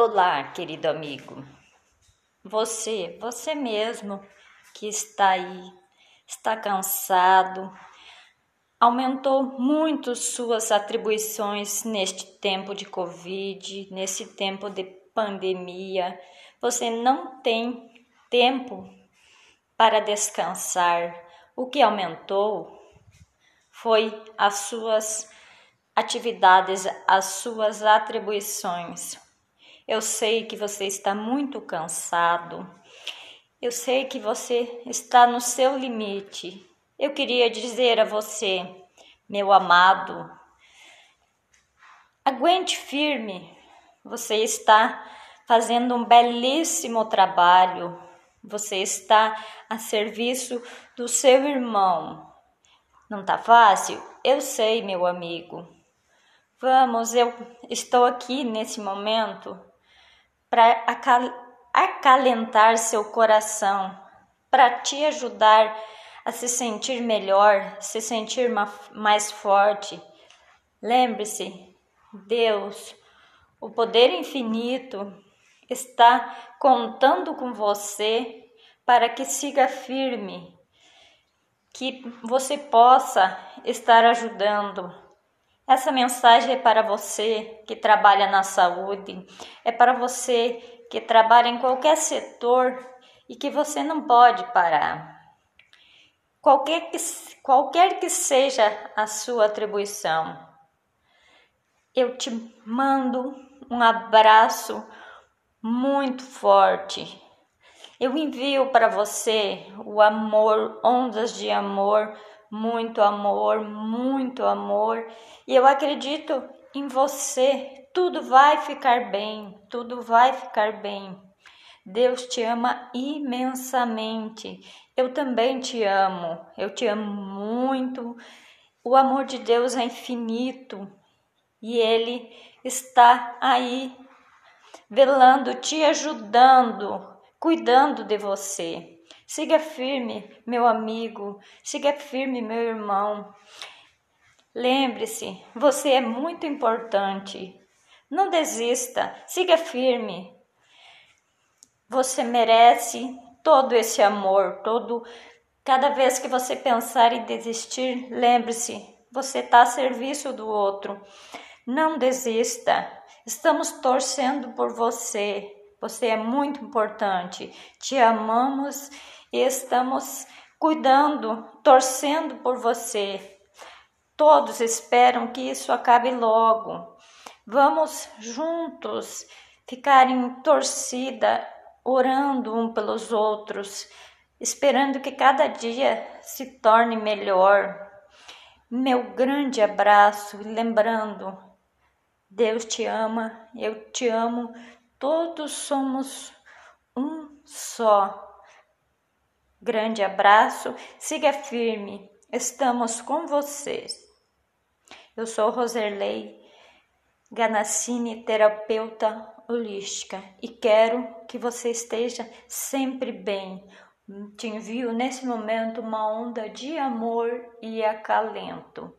Olá, querido amigo. Você, você mesmo que está aí, está cansado, aumentou muito suas atribuições neste tempo de Covid, nesse tempo de pandemia. Você não tem tempo para descansar. O que aumentou foi as suas atividades, as suas atribuições eu sei que você está muito cansado. Eu sei que você está no seu limite. Eu queria dizer a você, meu amado, aguente firme. Você está fazendo um belíssimo trabalho. Você está a serviço do seu irmão. Não tá fácil? Eu sei, meu amigo. Vamos, eu estou aqui nesse momento para acalentar seu coração, para te ajudar a se sentir melhor, se sentir mais forte. Lembre-se, Deus, o poder infinito, está contando com você para que siga firme, que você possa estar ajudando essa mensagem é para você que trabalha na saúde, é para você que trabalha em qualquer setor e que você não pode parar. Qualquer que, qualquer que seja a sua atribuição, eu te mando um abraço muito forte. Eu envio para você o amor, ondas de amor muito amor, muito amor, e eu acredito em você. Tudo vai ficar bem, tudo vai ficar bem. Deus te ama imensamente. Eu também te amo. Eu te amo muito. O amor de Deus é infinito e ele está aí velando, te ajudando, cuidando de você. Siga firme, meu amigo, siga firme, meu irmão. Lembre-se, você é muito importante. Não desista, siga firme. Você merece todo esse amor, todo cada vez que você pensar em desistir, lembre-se, você está a serviço do outro. Não desista. Estamos torcendo por você. Você é muito importante. Te amamos e estamos cuidando, torcendo por você. Todos esperam que isso acabe logo. Vamos juntos ficar em torcida, orando um pelos outros, esperando que cada dia se torne melhor. Meu grande abraço, lembrando, Deus te ama, eu te amo, todos somos um só. Grande abraço, siga firme, estamos com vocês. Eu sou Roserley Ganassini, terapeuta holística, e quero que você esteja sempre bem. Te envio nesse momento uma onda de amor e acalento.